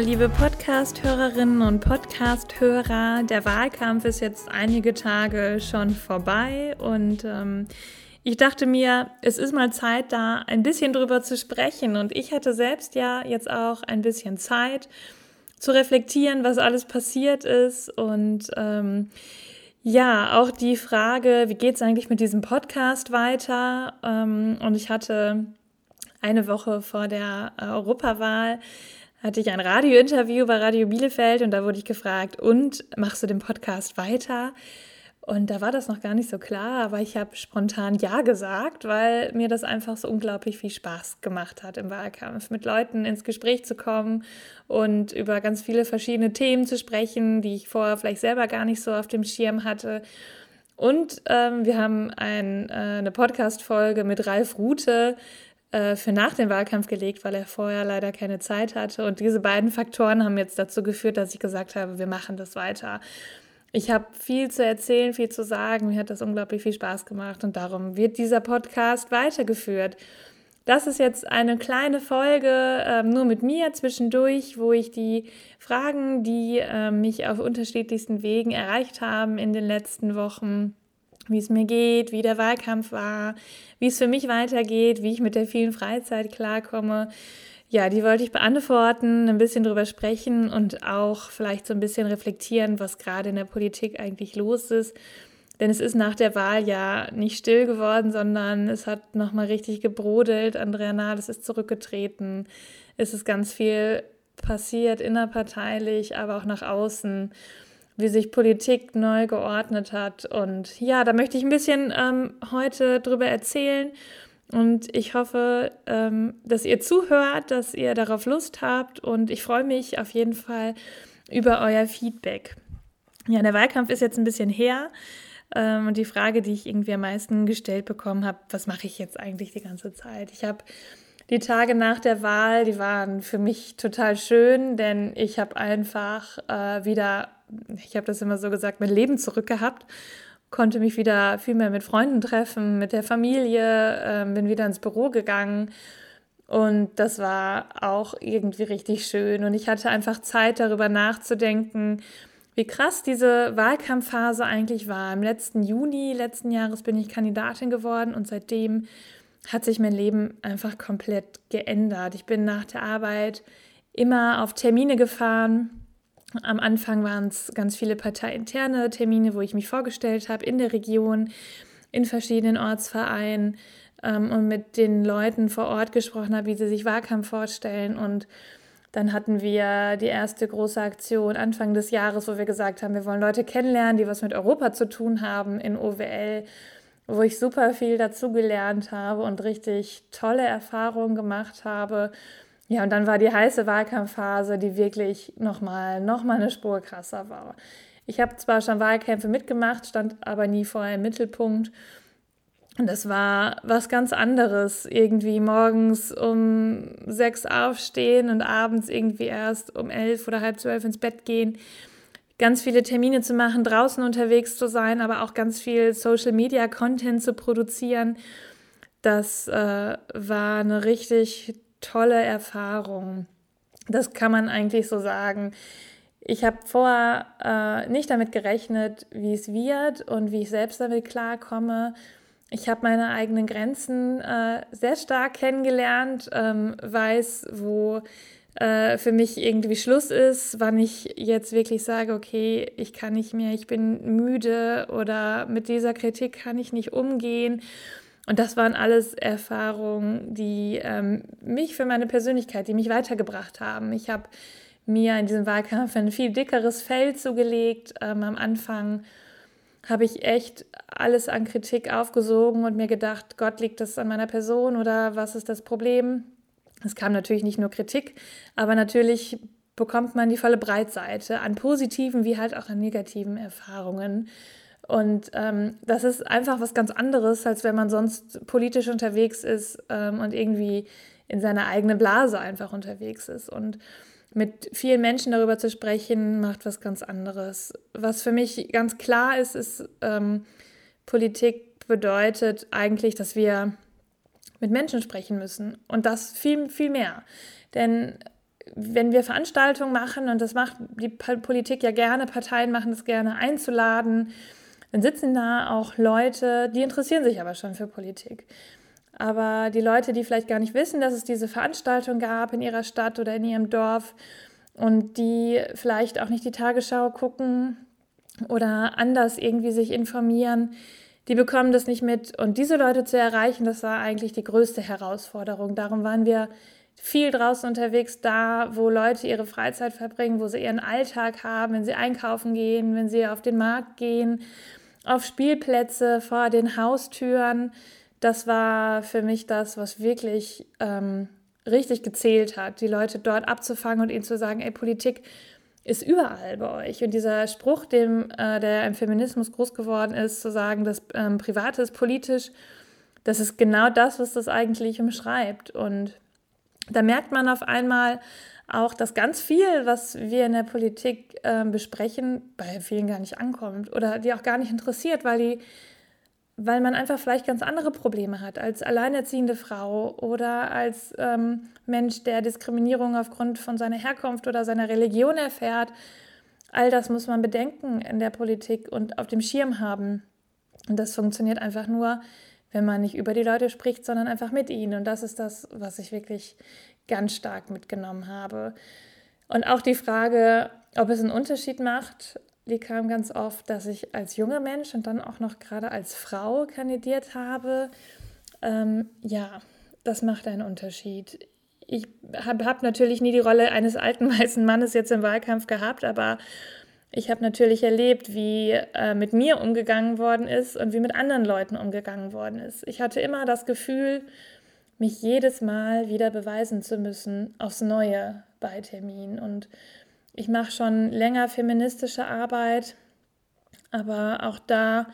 Liebe Podcast-Hörerinnen und Podcast-Hörer, der Wahlkampf ist jetzt einige Tage schon vorbei und ähm, ich dachte mir, es ist mal Zeit, da ein bisschen drüber zu sprechen. Und ich hatte selbst ja jetzt auch ein bisschen Zeit zu reflektieren, was alles passiert ist und ähm, ja, auch die Frage, wie geht es eigentlich mit diesem Podcast weiter? Ähm, und ich hatte eine Woche vor der äh, Europawahl hatte ich ein Radiointerview bei Radio Bielefeld und da wurde ich gefragt, und machst du den Podcast weiter? Und da war das noch gar nicht so klar, aber ich habe spontan Ja gesagt, weil mir das einfach so unglaublich viel Spaß gemacht hat im Wahlkampf, mit Leuten ins Gespräch zu kommen und über ganz viele verschiedene Themen zu sprechen, die ich vorher vielleicht selber gar nicht so auf dem Schirm hatte. Und ähm, wir haben ein, äh, eine Podcast-Folge mit Ralf Rute äh, für nach dem Wahlkampf gelegt, weil er vorher leider keine Zeit hatte. Und diese beiden Faktoren haben jetzt dazu geführt, dass ich gesagt habe, wir machen das weiter. Ich habe viel zu erzählen, viel zu sagen. Mir hat das unglaublich viel Spaß gemacht und darum wird dieser Podcast weitergeführt. Das ist jetzt eine kleine Folge äh, nur mit mir zwischendurch, wo ich die Fragen, die äh, mich auf unterschiedlichsten Wegen erreicht haben in den letzten Wochen, wie es mir geht, wie der Wahlkampf war, wie es für mich weitergeht, wie ich mit der vielen Freizeit klarkomme, ja, die wollte ich beantworten, ein bisschen drüber sprechen und auch vielleicht so ein bisschen reflektieren, was gerade in der Politik eigentlich los ist. Denn es ist nach der Wahl ja nicht still geworden, sondern es hat nochmal richtig gebrodelt. Andrea Nahles ist zurückgetreten. Es ist ganz viel passiert, innerparteilich, aber auch nach außen, wie sich Politik neu geordnet hat. Und ja, da möchte ich ein bisschen ähm, heute drüber erzählen und ich hoffe, ähm, dass ihr zuhört, dass ihr darauf Lust habt und ich freue mich auf jeden Fall über euer Feedback. Ja, der Wahlkampf ist jetzt ein bisschen her ähm, und die Frage, die ich irgendwie am meisten gestellt bekommen habe, was mache ich jetzt eigentlich die ganze Zeit? Ich habe die Tage nach der Wahl, die waren für mich total schön, denn ich habe einfach äh, wieder, ich habe das immer so gesagt, mein Leben zurückgehabt konnte mich wieder viel mehr mit Freunden treffen, mit der Familie, äh, bin wieder ins Büro gegangen. Und das war auch irgendwie richtig schön. Und ich hatte einfach Zeit, darüber nachzudenken, wie krass diese Wahlkampfphase eigentlich war. Im letzten Juni letzten Jahres bin ich Kandidatin geworden und seitdem hat sich mein Leben einfach komplett geändert. Ich bin nach der Arbeit immer auf Termine gefahren, am Anfang waren es ganz viele parteiinterne Termine, wo ich mich vorgestellt habe in der Region, in verschiedenen Ortsvereinen ähm, und mit den Leuten vor Ort gesprochen habe, wie sie sich Wahlkampf vorstellen. Und dann hatten wir die erste große Aktion Anfang des Jahres, wo wir gesagt haben, wir wollen Leute kennenlernen, die was mit Europa zu tun haben in OWL, wo ich super viel dazugelernt habe und richtig tolle Erfahrungen gemacht habe ja, und dann war die heiße Wahlkampfphase, die wirklich nochmal noch mal eine Spur krasser war. Ich habe zwar schon Wahlkämpfe mitgemacht, stand aber nie vorher im Mittelpunkt. Und das war was ganz anderes. Irgendwie morgens um sechs aufstehen und abends irgendwie erst um elf oder halb zwölf ins Bett gehen. Ganz viele Termine zu machen, draußen unterwegs zu sein, aber auch ganz viel Social Media Content zu produzieren. Das äh, war eine richtig tolle Erfahrung. Das kann man eigentlich so sagen. Ich habe vorher äh, nicht damit gerechnet, wie es wird und wie ich selbst damit klarkomme. Ich habe meine eigenen Grenzen äh, sehr stark kennengelernt, ähm, weiß, wo äh, für mich irgendwie Schluss ist, wann ich jetzt wirklich sage, okay, ich kann nicht mehr, ich bin müde oder mit dieser Kritik kann ich nicht umgehen. Und das waren alles Erfahrungen, die ähm, mich für meine Persönlichkeit, die mich weitergebracht haben. Ich habe mir in diesem Wahlkampf ein viel dickeres Fell zugelegt. Ähm, am Anfang habe ich echt alles an Kritik aufgesogen und mir gedacht, Gott liegt das an meiner Person oder was ist das Problem? Es kam natürlich nicht nur Kritik, aber natürlich bekommt man die volle Breitseite an positiven wie halt auch an negativen Erfahrungen. Und ähm, das ist einfach was ganz anderes, als wenn man sonst politisch unterwegs ist ähm, und irgendwie in seiner eigenen Blase einfach unterwegs ist. Und mit vielen Menschen darüber zu sprechen, macht was ganz anderes. Was für mich ganz klar ist, ist, ähm, Politik bedeutet eigentlich, dass wir mit Menschen sprechen müssen. Und das viel, viel mehr. Denn wenn wir Veranstaltungen machen, und das macht die Politik ja gerne, Parteien machen das gerne, einzuladen, dann sitzen da auch Leute, die interessieren sich aber schon für Politik. Aber die Leute, die vielleicht gar nicht wissen, dass es diese Veranstaltung gab in ihrer Stadt oder in ihrem Dorf und die vielleicht auch nicht die Tagesschau gucken oder anders irgendwie sich informieren, die bekommen das nicht mit. Und diese Leute zu erreichen, das war eigentlich die größte Herausforderung. Darum waren wir viel draußen unterwegs, da, wo Leute ihre Freizeit verbringen, wo sie ihren Alltag haben, wenn sie einkaufen gehen, wenn sie auf den Markt gehen, auf Spielplätze, vor den Haustüren das war für mich das, was wirklich ähm, richtig gezählt hat, die Leute dort abzufangen und ihnen zu sagen, ey, Politik ist überall bei euch. Und dieser Spruch, dem, äh, der im Feminismus groß geworden ist, zu sagen, das ähm, Private ist politisch, das ist genau das, was das eigentlich umschreibt. Und da merkt man auf einmal auch, dass ganz viel, was wir in der Politik äh, besprechen, bei vielen gar nicht ankommt oder die auch gar nicht interessiert, weil die weil man einfach vielleicht ganz andere Probleme hat als alleinerziehende Frau oder als ähm, Mensch, der Diskriminierung aufgrund von seiner Herkunft oder seiner Religion erfährt. All das muss man bedenken in der Politik und auf dem Schirm haben. Und das funktioniert einfach nur, wenn man nicht über die Leute spricht, sondern einfach mit ihnen. Und das ist das, was ich wirklich ganz stark mitgenommen habe. Und auch die Frage, ob es einen Unterschied macht, die kam ganz oft, dass ich als junger Mensch und dann auch noch gerade als Frau kandidiert habe. Ähm, ja, das macht einen Unterschied. Ich habe hab natürlich nie die Rolle eines alten weißen Mannes jetzt im Wahlkampf gehabt, aber ich habe natürlich erlebt, wie äh, mit mir umgegangen worden ist und wie mit anderen Leuten umgegangen worden ist. Ich hatte immer das Gefühl, mich jedes Mal wieder beweisen zu müssen aufs Neue bei Termin. Und ich mache schon länger feministische Arbeit, aber auch da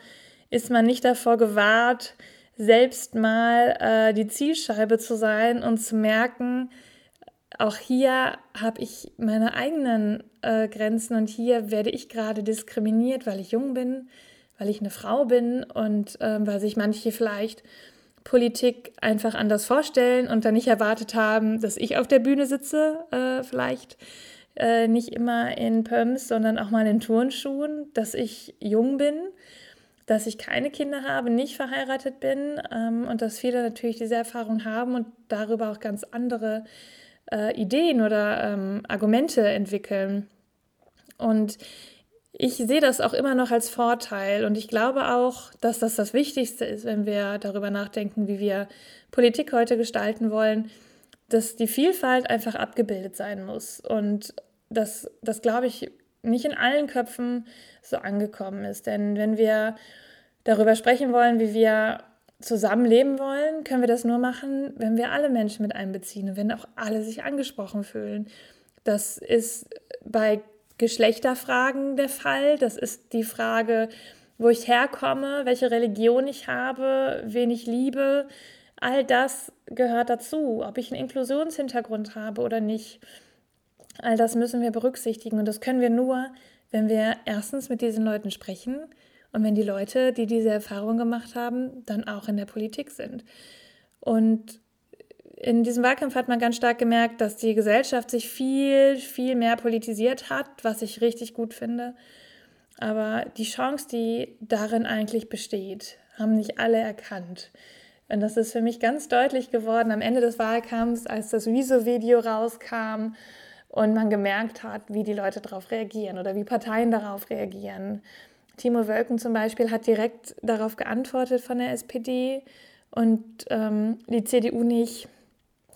ist man nicht davor gewahrt, selbst mal äh, die Zielscheibe zu sein und zu merken, auch hier habe ich meine eigenen äh, Grenzen und hier werde ich gerade diskriminiert, weil ich jung bin, weil ich eine Frau bin und äh, weil sich manche vielleicht Politik einfach anders vorstellen und dann nicht erwartet haben, dass ich auf der Bühne sitze, äh, vielleicht äh, nicht immer in Pumps, sondern auch mal in Turnschuhen, dass ich jung bin, dass ich keine Kinder habe, nicht verheiratet bin ähm, und dass viele natürlich diese Erfahrung haben und darüber auch ganz andere äh, Ideen oder ähm, Argumente entwickeln. Und ich sehe das auch immer noch als Vorteil und ich glaube auch, dass das das Wichtigste ist, wenn wir darüber nachdenken, wie wir Politik heute gestalten wollen, dass die Vielfalt einfach abgebildet sein muss und dass das, glaube ich, nicht in allen Köpfen so angekommen ist. Denn wenn wir darüber sprechen wollen, wie wir zusammenleben wollen, können wir das nur machen, wenn wir alle Menschen mit einbeziehen und wenn auch alle sich angesprochen fühlen. Das ist bei Geschlechterfragen der Fall. Das ist die Frage, wo ich herkomme, welche Religion ich habe, wen ich liebe, All das gehört dazu, ob ich einen Inklusionshintergrund habe oder nicht. All das müssen wir berücksichtigen und das können wir nur, wenn wir erstens mit diesen Leuten sprechen und wenn die Leute, die diese Erfahrung gemacht haben, dann auch in der Politik sind. Und in diesem Wahlkampf hat man ganz stark gemerkt, dass die Gesellschaft sich viel, viel mehr politisiert hat, was ich richtig gut finde. Aber die Chance, die darin eigentlich besteht, haben nicht alle erkannt. Und das ist für mich ganz deutlich geworden am Ende des Wahlkampfs, als das Wieso-Video rauskam und man gemerkt hat, wie die Leute darauf reagieren oder wie Parteien darauf reagieren. Timo Wölken zum Beispiel hat direkt darauf geantwortet von der SPD und ähm, die CDU nicht.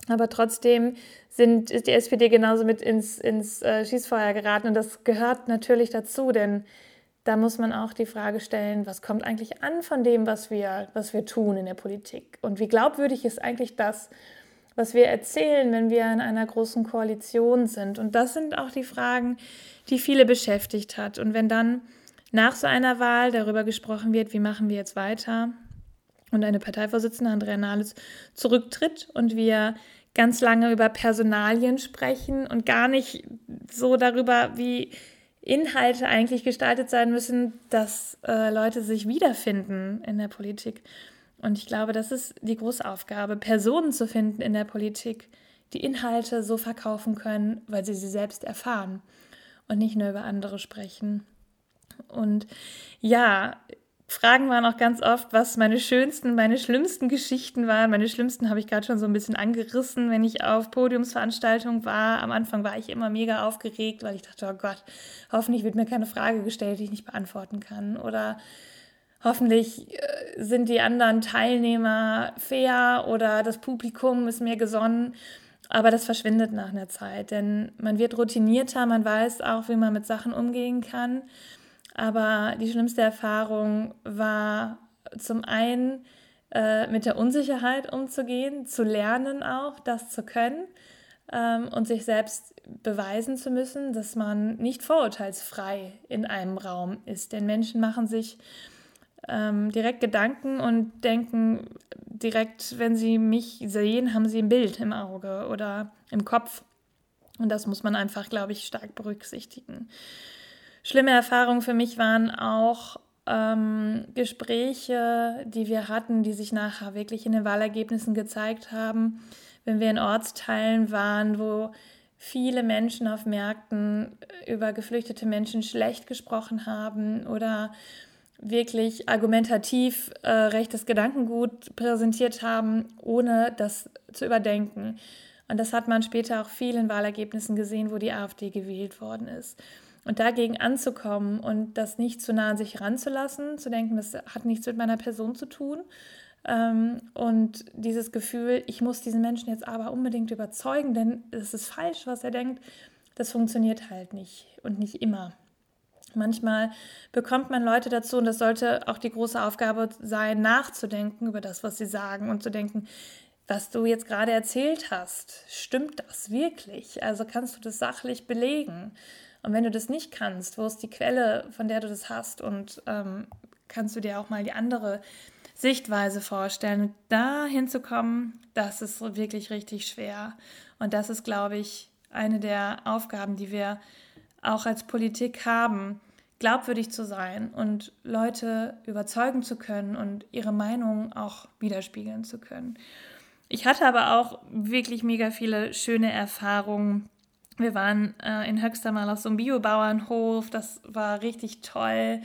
Aber trotzdem sind, ist die SPD genauso mit ins, ins äh, Schießfeuer geraten und das gehört natürlich dazu, denn da muss man auch die Frage stellen, was kommt eigentlich an von dem, was wir, was wir tun in der Politik? Und wie glaubwürdig ist eigentlich das, was wir erzählen, wenn wir in einer großen Koalition sind? Und das sind auch die Fragen, die viele beschäftigt hat. Und wenn dann nach so einer Wahl darüber gesprochen wird, wie machen wir jetzt weiter, und eine Parteivorsitzende, Andrea Nahles, zurücktritt und wir ganz lange über Personalien sprechen und gar nicht so darüber, wie Inhalte eigentlich gestaltet sein müssen, dass äh, Leute sich wiederfinden in der Politik. Und ich glaube, das ist die große Aufgabe, Personen zu finden in der Politik, die Inhalte so verkaufen können, weil sie sie selbst erfahren und nicht nur über andere sprechen. Und ja, Fragen waren auch ganz oft, was meine schönsten, meine schlimmsten Geschichten waren. Meine schlimmsten habe ich gerade schon so ein bisschen angerissen, wenn ich auf Podiumsveranstaltungen war. Am Anfang war ich immer mega aufgeregt, weil ich dachte, oh Gott, hoffentlich wird mir keine Frage gestellt, die ich nicht beantworten kann. Oder hoffentlich äh, sind die anderen Teilnehmer fair oder das Publikum ist mir gesonnen. Aber das verschwindet nach einer Zeit, denn man wird routinierter, man weiß auch, wie man mit Sachen umgehen kann. Aber die schlimmste Erfahrung war zum einen äh, mit der Unsicherheit umzugehen, zu lernen auch, das zu können ähm, und sich selbst beweisen zu müssen, dass man nicht vorurteilsfrei in einem Raum ist. Denn Menschen machen sich ähm, direkt Gedanken und denken direkt, wenn sie mich sehen, haben sie ein Bild im Auge oder im Kopf. Und das muss man einfach, glaube ich, stark berücksichtigen. Schlimme Erfahrungen für mich waren auch ähm, Gespräche, die wir hatten, die sich nachher wirklich in den Wahlergebnissen gezeigt haben, wenn wir in Ortsteilen waren, wo viele Menschen auf Märkten über geflüchtete Menschen schlecht gesprochen haben oder wirklich argumentativ äh, rechtes Gedankengut präsentiert haben, ohne das zu überdenken. Und das hat man später auch viel in Wahlergebnissen gesehen, wo die AfD gewählt worden ist. Und dagegen anzukommen und das nicht zu nah an sich ranzulassen, zu denken, das hat nichts mit meiner Person zu tun. Ähm, und dieses Gefühl, ich muss diesen Menschen jetzt aber unbedingt überzeugen, denn es ist falsch, was er denkt, das funktioniert halt nicht und nicht immer. Manchmal bekommt man Leute dazu, und das sollte auch die große Aufgabe sein, nachzudenken über das, was sie sagen und zu denken, was du jetzt gerade erzählt hast, stimmt das wirklich? Also kannst du das sachlich belegen? Und wenn du das nicht kannst, wo ist die Quelle, von der du das hast? Und ähm, kannst du dir auch mal die andere Sichtweise vorstellen? Da hinzukommen, das ist wirklich richtig schwer. Und das ist, glaube ich, eine der Aufgaben, die wir auch als Politik haben, glaubwürdig zu sein und Leute überzeugen zu können und ihre Meinung auch widerspiegeln zu können. Ich hatte aber auch wirklich mega viele schöne Erfahrungen wir waren äh, in Höxter mal auf so einem Biobauernhof, das war richtig toll.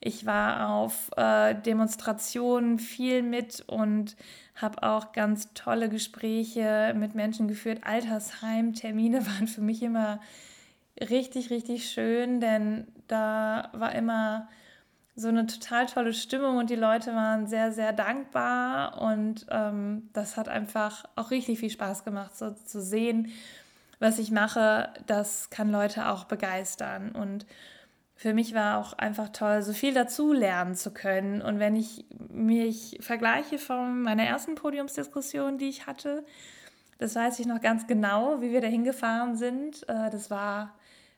Ich war auf äh, Demonstrationen viel mit und habe auch ganz tolle Gespräche mit Menschen geführt. Altersheim-Termine waren für mich immer richtig, richtig schön, denn da war immer so eine total tolle Stimmung und die Leute waren sehr, sehr dankbar und ähm, das hat einfach auch richtig viel Spaß gemacht, so zu sehen, was ich mache, das kann Leute auch begeistern. Und für mich war auch einfach toll, so viel dazu lernen zu können. Und wenn ich mich vergleiche von meiner ersten Podiumsdiskussion, die ich hatte, das weiß ich noch ganz genau, wie wir da hingefahren sind. Äh, das war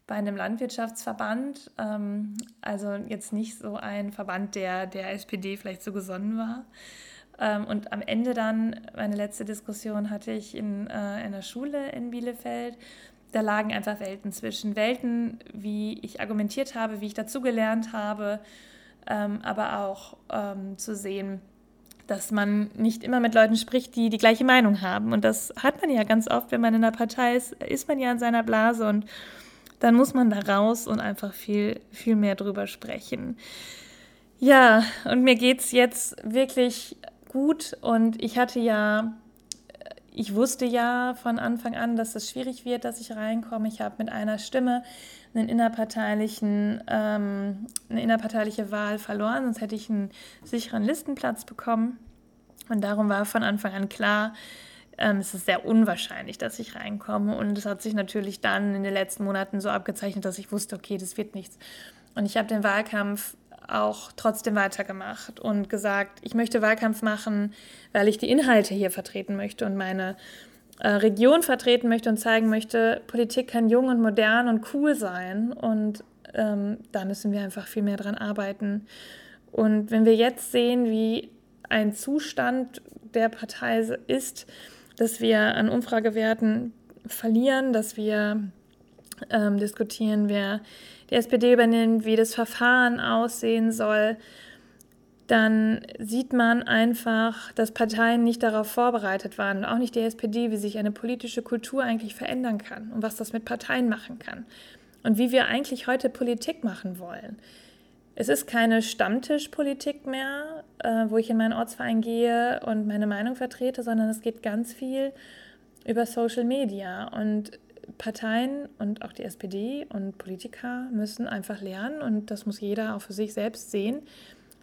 bei einem Landwirtschaftsverband, ähm, also jetzt nicht so ein Verband, der der SPD vielleicht so gesonnen war. Ähm, und am Ende dann, meine letzte Diskussion hatte ich in, äh, einer Schule in Bielefeld. Da lagen einfach Welten zwischen. Welten, wie ich argumentiert habe, wie ich dazugelernt habe, ähm, aber auch ähm, zu sehen, dass man nicht immer mit Leuten spricht, die die gleiche Meinung haben. Und das hat man ja ganz oft, wenn man in einer Partei ist, ist man ja in seiner Blase und dann muss man da raus und einfach viel, viel mehr drüber sprechen. Ja, und mir geht es jetzt wirklich gut und ich hatte ja, ich wusste ja von Anfang an, dass es schwierig wird, dass ich reinkomme. Ich habe mit einer Stimme einen innerparteilichen, ähm, eine innerparteiliche Wahl verloren, sonst hätte ich einen sicheren Listenplatz bekommen. Und darum war von Anfang an klar, ähm, es ist sehr unwahrscheinlich, dass ich reinkomme. Und es hat sich natürlich dann in den letzten Monaten so abgezeichnet, dass ich wusste, okay, das wird nichts. Und ich habe den Wahlkampf auch trotzdem weitergemacht und gesagt, ich möchte Wahlkampf machen, weil ich die Inhalte hier vertreten möchte und meine äh, Region vertreten möchte und zeigen möchte, Politik kann jung und modern und cool sein und ähm, da müssen wir einfach viel mehr dran arbeiten. Und wenn wir jetzt sehen, wie ein Zustand der Partei ist, dass wir an Umfragewerten verlieren, dass wir ähm, diskutieren, wer die SPD übernimmt, wie das Verfahren aussehen soll, dann sieht man einfach, dass Parteien nicht darauf vorbereitet waren, auch nicht die SPD, wie sich eine politische Kultur eigentlich verändern kann und was das mit Parteien machen kann und wie wir eigentlich heute Politik machen wollen. Es ist keine Stammtischpolitik mehr, äh, wo ich in meinen Ortsverein gehe und meine Meinung vertrete, sondern es geht ganz viel über Social Media und Parteien und auch die SPD und Politiker müssen einfach lernen und das muss jeder auch für sich selbst sehen,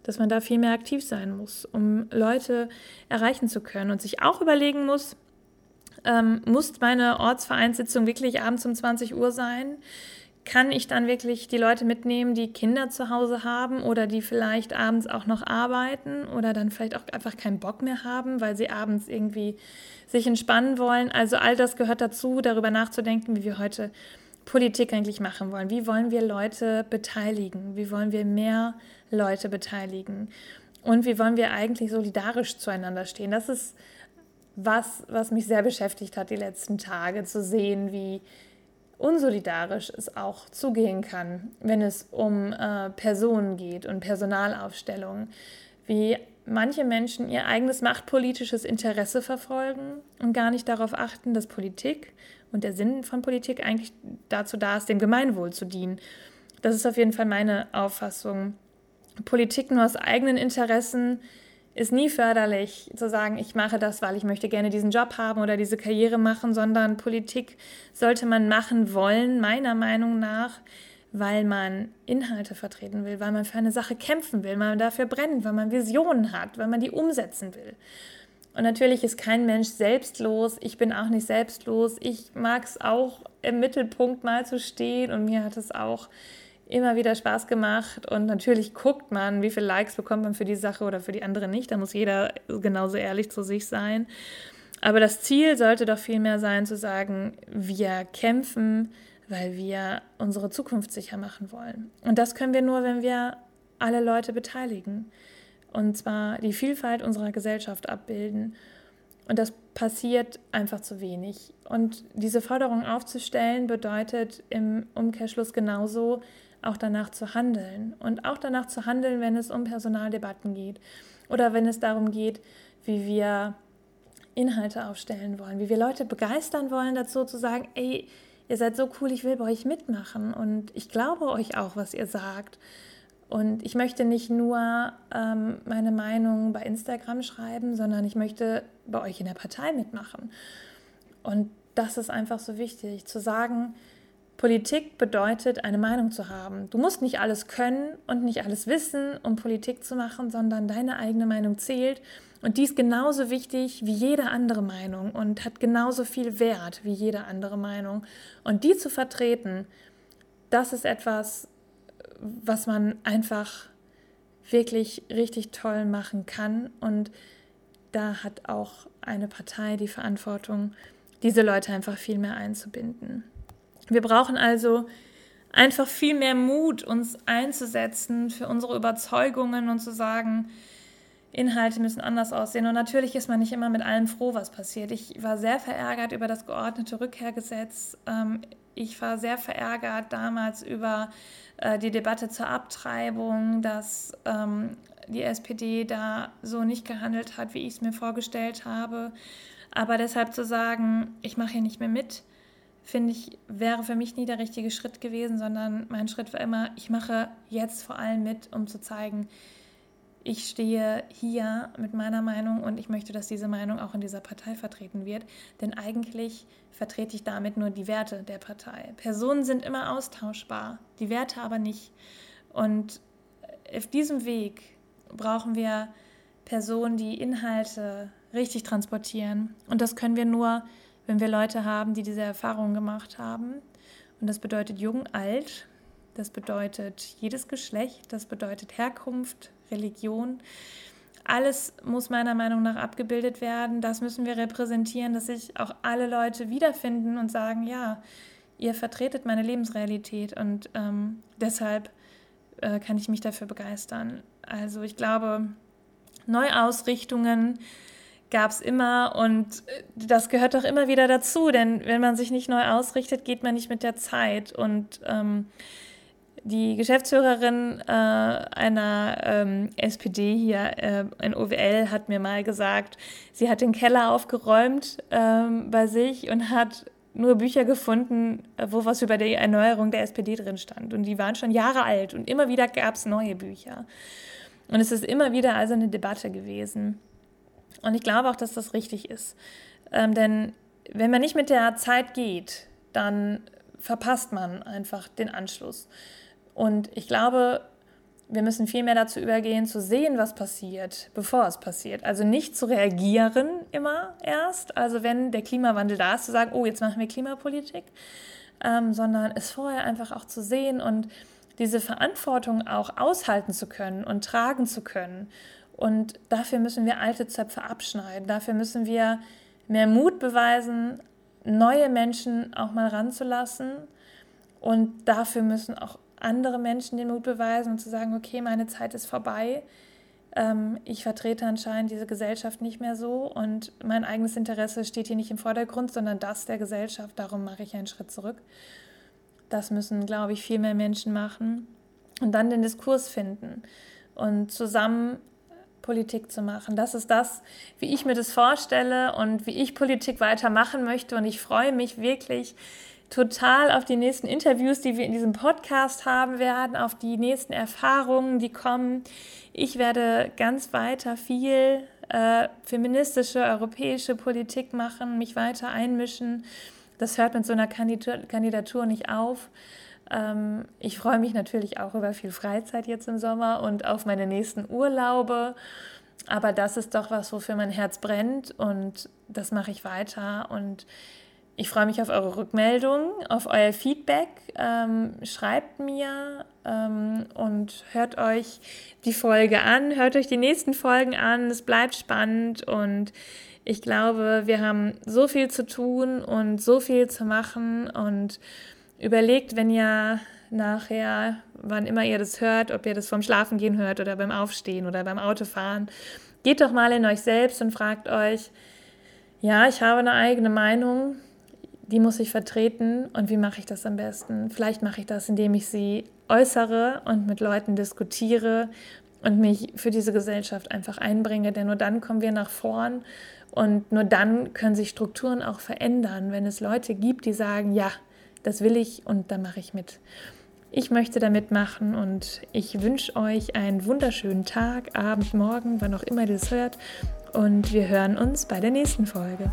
dass man da viel mehr aktiv sein muss, um Leute erreichen zu können und sich auch überlegen muss, ähm, muss meine Ortsvereinssitzung wirklich abends um 20 Uhr sein? Kann ich dann wirklich die Leute mitnehmen, die Kinder zu Hause haben oder die vielleicht abends auch noch arbeiten oder dann vielleicht auch einfach keinen Bock mehr haben, weil sie abends irgendwie sich entspannen wollen? Also all das gehört dazu, darüber nachzudenken, wie wir heute Politik eigentlich machen wollen. Wie wollen wir Leute beteiligen? Wie wollen wir mehr Leute beteiligen? Und wie wollen wir eigentlich solidarisch zueinander stehen? Das ist was, was mich sehr beschäftigt hat die letzten Tage, zu sehen, wie unsolidarisch es auch zugehen kann, wenn es um äh, Personen geht und Personalaufstellungen, wie manche Menschen ihr eigenes machtpolitisches Interesse verfolgen und gar nicht darauf achten, dass Politik und der Sinn von Politik eigentlich dazu da ist, dem Gemeinwohl zu dienen. Das ist auf jeden Fall meine Auffassung. Politik nur aus eigenen Interessen ist nie förderlich, zu sagen, ich mache das, weil ich möchte gerne diesen Job haben oder diese Karriere machen, sondern Politik sollte man machen wollen, meiner Meinung nach, weil man Inhalte vertreten will, weil man für eine Sache kämpfen will, weil man dafür brennt, weil man Visionen hat, weil man die umsetzen will. Und natürlich ist kein Mensch selbstlos. Ich bin auch nicht selbstlos. Ich mag es auch im Mittelpunkt mal zu stehen und mir hat es auch immer wieder Spaß gemacht. Und natürlich guckt man, wie viele Likes bekommt man für die Sache oder für die andere nicht. Da muss jeder genauso ehrlich zu sich sein. Aber das Ziel sollte doch vielmehr sein, zu sagen, wir kämpfen, weil wir unsere Zukunft sicher machen wollen. Und das können wir nur, wenn wir alle Leute beteiligen und zwar die Vielfalt unserer Gesellschaft abbilden. Und das passiert einfach zu wenig. Und diese Forderung aufzustellen bedeutet im Umkehrschluss genauso, auch danach zu handeln. Und auch danach zu handeln, wenn es um Personaldebatten geht oder wenn es darum geht, wie wir Inhalte aufstellen wollen, wie wir Leute begeistern wollen, dazu zu sagen, ey, ihr seid so cool, ich will bei euch mitmachen und ich glaube euch auch, was ihr sagt. Und ich möchte nicht nur ähm, meine Meinung bei Instagram schreiben, sondern ich möchte bei euch in der Partei mitmachen. Und das ist einfach so wichtig, zu sagen, Politik bedeutet, eine Meinung zu haben. Du musst nicht alles können und nicht alles wissen, um Politik zu machen, sondern deine eigene Meinung zählt. Und die ist genauso wichtig wie jede andere Meinung und hat genauso viel Wert wie jede andere Meinung. Und die zu vertreten, das ist etwas, was man einfach wirklich richtig toll machen kann. Und da hat auch eine Partei die Verantwortung, diese Leute einfach viel mehr einzubinden. Wir brauchen also einfach viel mehr Mut, uns einzusetzen für unsere Überzeugungen und zu sagen, Inhalte müssen anders aussehen. Und natürlich ist man nicht immer mit allem froh, was passiert. Ich war sehr verärgert über das geordnete Rückkehrgesetz. Ähm, ich war sehr verärgert damals über äh, die Debatte zur Abtreibung, dass ähm, die SPD da so nicht gehandelt hat, wie ich es mir vorgestellt habe. Aber deshalb zu sagen, ich mache hier nicht mehr mit, finde ich, wäre für mich nie der richtige Schritt gewesen, sondern mein Schritt war immer, ich mache jetzt vor allem mit, um zu zeigen, ich stehe hier mit meiner Meinung und ich möchte, dass diese Meinung auch in dieser Partei vertreten wird. Denn eigentlich vertrete ich damit nur die Werte der Partei. Personen sind immer austauschbar, die Werte aber nicht. Und auf diesem Weg brauchen wir Personen, die Inhalte richtig transportieren. Und das können wir nur, wenn wir Leute haben, die diese Erfahrungen gemacht haben. Und das bedeutet jung, alt, das bedeutet jedes Geschlecht, das bedeutet Herkunft, Religion. Alles muss meiner Meinung nach abgebildet werden. Das müssen wir repräsentieren, dass sich auch alle Leute wiederfinden und sagen, ja, ihr vertretet meine Lebensrealität und ähm, deshalb äh, kann ich mich dafür begeistern. Also ich glaube, Neuausrichtungen gab es immer und äh, das gehört doch immer wieder dazu, denn wenn man sich nicht neu ausrichtet, geht man nicht mit der Zeit und ähm, die Geschäftsführerin äh, einer ähm, SPD hier äh, in OWL hat mir mal gesagt, sie hat den Keller aufgeräumt ähm, bei sich und hat nur Bücher gefunden, äh, wo was über die Erneuerung der SPD drin stand. Und die waren schon Jahre alt und immer wieder gab es neue Bücher. Und es ist immer wieder also eine Debatte gewesen. Und ich glaube auch, dass das richtig ist. Ähm, denn wenn man nicht mit der Zeit geht, dann verpasst man einfach den Anschluss. Und ich glaube, wir müssen viel mehr dazu übergehen, zu sehen, was passiert, bevor es passiert. Also nicht zu reagieren immer erst, also wenn der Klimawandel da ist, zu sagen, oh, jetzt machen wir Klimapolitik, ähm, sondern es vorher einfach auch zu sehen und diese Verantwortung auch aushalten zu können und tragen zu können. Und dafür müssen wir alte Zöpfe abschneiden, dafür müssen wir mehr Mut beweisen, neue Menschen auch mal ranzulassen. Und dafür müssen auch andere Menschen den Mut beweisen und zu sagen, okay, meine Zeit ist vorbei. Ähm, ich vertrete anscheinend diese Gesellschaft nicht mehr so und mein eigenes Interesse steht hier nicht im Vordergrund, sondern das der Gesellschaft. Darum mache ich einen Schritt zurück. Das müssen, glaube ich, viel mehr Menschen machen und dann den Diskurs finden und zusammen Politik zu machen. Das ist das, wie ich mir das vorstelle und wie ich Politik weitermachen möchte. Und ich freue mich wirklich, total auf die nächsten Interviews, die wir in diesem Podcast haben werden, auf die nächsten Erfahrungen, die kommen. Ich werde ganz weiter viel äh, feministische, europäische Politik machen, mich weiter einmischen. Das hört mit so einer Kandidatur nicht auf. Ähm, ich freue mich natürlich auch über viel Freizeit jetzt im Sommer und auf meine nächsten Urlaube. Aber das ist doch was, wofür mein Herz brennt und das mache ich weiter. Und ich freue mich auf eure Rückmeldungen, auf euer Feedback. Ähm, schreibt mir ähm, und hört euch die Folge an, hört euch die nächsten Folgen an. Es bleibt spannend und ich glaube, wir haben so viel zu tun und so viel zu machen und überlegt, wenn ihr nachher, wann immer ihr das hört, ob ihr das vom Schlafengehen hört oder beim Aufstehen oder beim Autofahren, geht doch mal in euch selbst und fragt euch, ja, ich habe eine eigene Meinung, die muss ich vertreten und wie mache ich das am besten? Vielleicht mache ich das, indem ich sie äußere und mit Leuten diskutiere und mich für diese Gesellschaft einfach einbringe, denn nur dann kommen wir nach vorn und nur dann können sich Strukturen auch verändern, wenn es Leute gibt, die sagen, ja, das will ich und da mache ich mit. Ich möchte da mitmachen und ich wünsche euch einen wunderschönen Tag, Abend, Morgen, wann auch immer ihr das hört und wir hören uns bei der nächsten Folge.